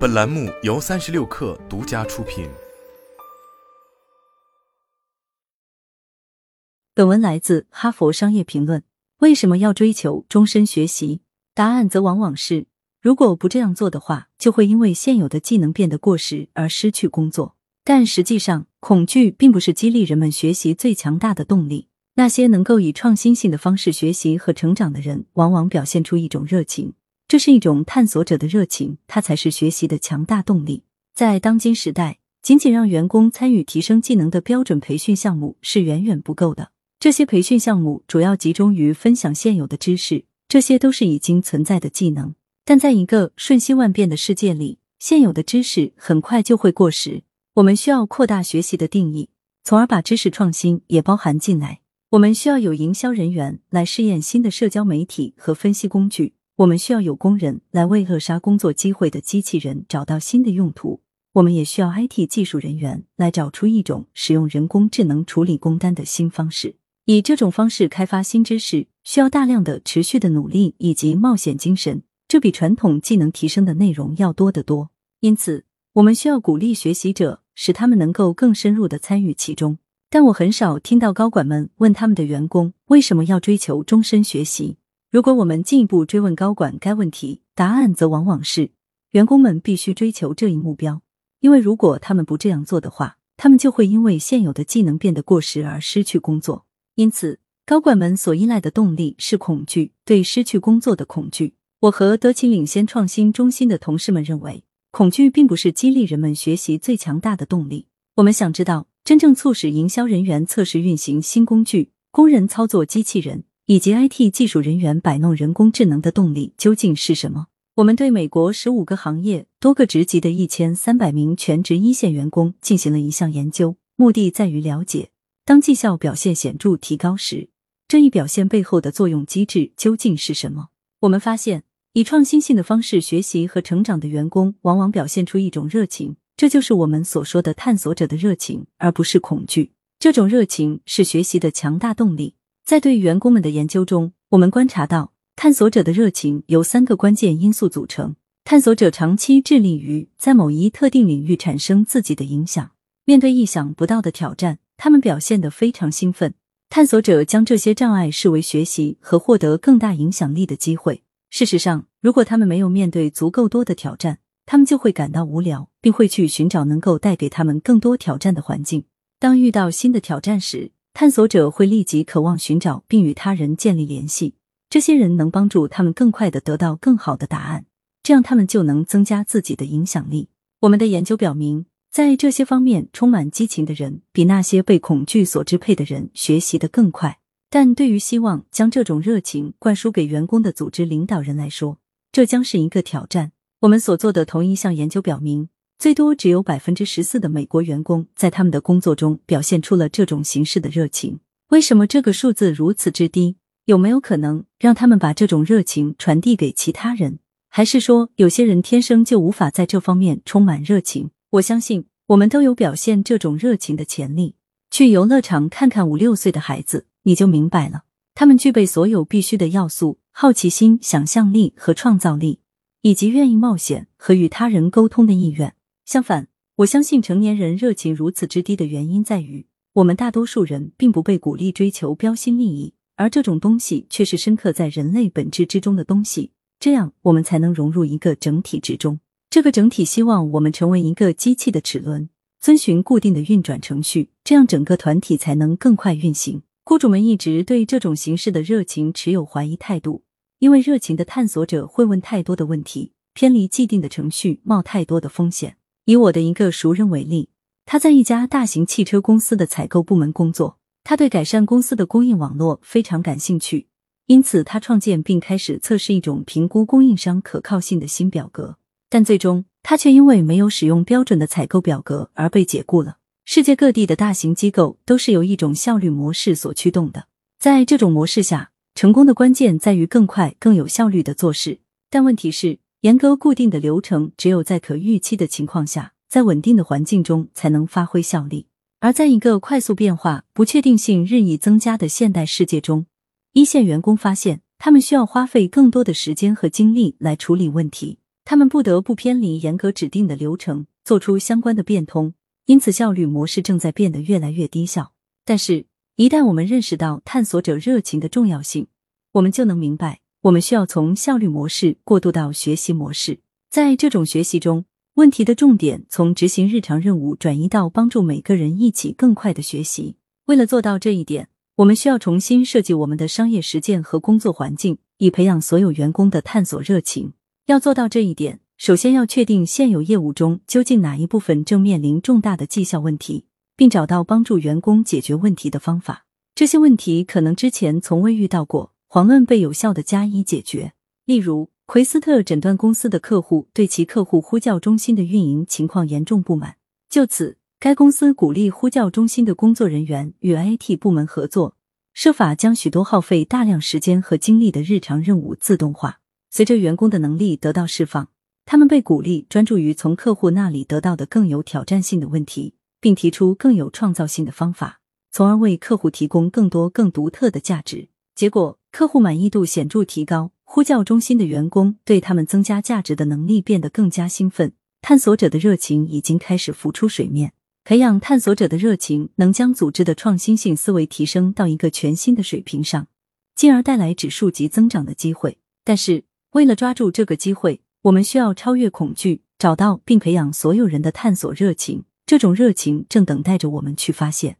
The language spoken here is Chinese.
本栏目由三十六氪独家出品。本文来自《哈佛商业评论》。为什么要追求终身学习？答案则往往是：如果不这样做的话，就会因为现有的技能变得过时而失去工作。但实际上，恐惧并不是激励人们学习最强大的动力。那些能够以创新性的方式学习和成长的人，往往表现出一种热情。这是一种探索者的热情，它才是学习的强大动力。在当今时代，仅仅让员工参与提升技能的标准培训项目是远远不够的。这些培训项目主要集中于分享现有的知识，这些都是已经存在的技能。但在一个瞬息万变的世界里，现有的知识很快就会过时。我们需要扩大学习的定义，从而把知识创新也包含进来。我们需要有营销人员来试验新的社交媒体和分析工具。我们需要有工人来为扼杀工作机会的机器人找到新的用途，我们也需要 IT 技术人员来找出一种使用人工智能处理工单的新方式。以这种方式开发新知识，需要大量的持续的努力以及冒险精神，这比传统技能提升的内容要多得多。因此，我们需要鼓励学习者，使他们能够更深入的参与其中。但我很少听到高管们问他们的员工为什么要追求终身学习。如果我们进一步追问高管该问题，答案则往往是员工们必须追求这一目标，因为如果他们不这样做的话，他们就会因为现有的技能变得过时而失去工作。因此，高管们所依赖的动力是恐惧，对失去工作的恐惧。我和德勤领先创新中心的同事们认为，恐惧并不是激励人们学习最强大的动力。我们想知道，真正促使营销人员测试运行新工具，工人操作机器人。以及 IT 技术人员摆弄人工智能的动力究竟是什么？我们对美国十五个行业、多个职级的一千三百名全职一线员工进行了一项研究，目的在于了解，当绩效表现显著提高时，这一表现背后的作用机制究竟是什么？我们发现，以创新性的方式学习和成长的员工，往往表现出一种热情，这就是我们所说的探索者的热情，而不是恐惧。这种热情是学习的强大动力。在对员工们的研究中，我们观察到，探索者的热情由三个关键因素组成。探索者长期致力于在某一特定领域产生自己的影响。面对意想不到的挑战，他们表现得非常兴奋。探索者将这些障碍视为学习和获得更大影响力的机会。事实上，如果他们没有面对足够多的挑战，他们就会感到无聊，并会去寻找能够带给他们更多挑战的环境。当遇到新的挑战时，探索者会立即渴望寻找并与他人建立联系，这些人能帮助他们更快的得到更好的答案，这样他们就能增加自己的影响力。我们的研究表明，在这些方面充满激情的人，比那些被恐惧所支配的人学习的更快。但对于希望将这种热情灌输给员工的组织领导人来说，这将是一个挑战。我们所做的同一项研究表明。最多只有百分之十四的美国员工在他们的工作中表现出了这种形式的热情。为什么这个数字如此之低？有没有可能让他们把这种热情传递给其他人？还是说有些人天生就无法在这方面充满热情？我相信我们都有表现这种热情的潜力。去游乐场看看五六岁的孩子，你就明白了。他们具备所有必须的要素：好奇心、想象力和创造力，以及愿意冒险和与他人沟通的意愿。相反，我相信成年人热情如此之低的原因在于，我们大多数人并不被鼓励追求标新立异，而这种东西却是深刻在人类本质之中的东西。这样，我们才能融入一个整体之中。这个整体希望我们成为一个机器的齿轮，遵循固定的运转程序，这样整个团体才能更快运行。雇主们一直对这种形式的热情持有怀疑态度，因为热情的探索者会问太多的问题，偏离既定的程序，冒太多的风险。以我的一个熟人为例，他在一家大型汽车公司的采购部门工作。他对改善公司的供应网络非常感兴趣，因此他创建并开始测试一种评估供应商可靠性的新表格。但最终，他却因为没有使用标准的采购表格而被解雇了。世界各地的大型机构都是由一种效率模式所驱动的，在这种模式下，成功的关键在于更快、更有效率的做事。但问题是。严格固定的流程，只有在可预期的情况下，在稳定的环境中才能发挥效力。而在一个快速变化、不确定性日益增加的现代世界中，一线员工发现，他们需要花费更多的时间和精力来处理问题。他们不得不偏离严格指定的流程，做出相关的变通，因此效率模式正在变得越来越低效。但是，一旦我们认识到探索者热情的重要性，我们就能明白，我们需要从效率模式过渡到学习模式。在这种学习中，问题的重点从执行日常任务转移到帮助每个人一起更快的学习。为了做到这一点，我们需要重新设计我们的商业实践和工作环境，以培养所有员工的探索热情。要做到这一点，首先要确定现有业务中究竟哪一部分正面临重大的绩效问题，并找到帮助员工解决问题的方法。这些问题可能之前从未遇到过，黄论被有效的加以解决。例如，奎斯特诊断公司的客户对其客户呼叫中心的运营情况严重不满，就此，该公司鼓励呼叫中心的工作人员与 IT 部门合作，设法将许多耗费大量时间和精力的日常任务自动化。随着员工的能力得到释放，他们被鼓励专注于从客户那里得到的更有挑战性的问题，并提出更有创造性的方法，从而为客户提供更多更独特的价值。结果，客户满意度显著提高。呼叫中心的员工对他们增加价值的能力变得更加兴奋，探索者的热情已经开始浮出水面。培养探索者的热情，能将组织的创新性思维提升到一个全新的水平上，进而带来指数级增长的机会。但是，为了抓住这个机会，我们需要超越恐惧，找到并培养所有人的探索热情。这种热情正等待着我们去发现。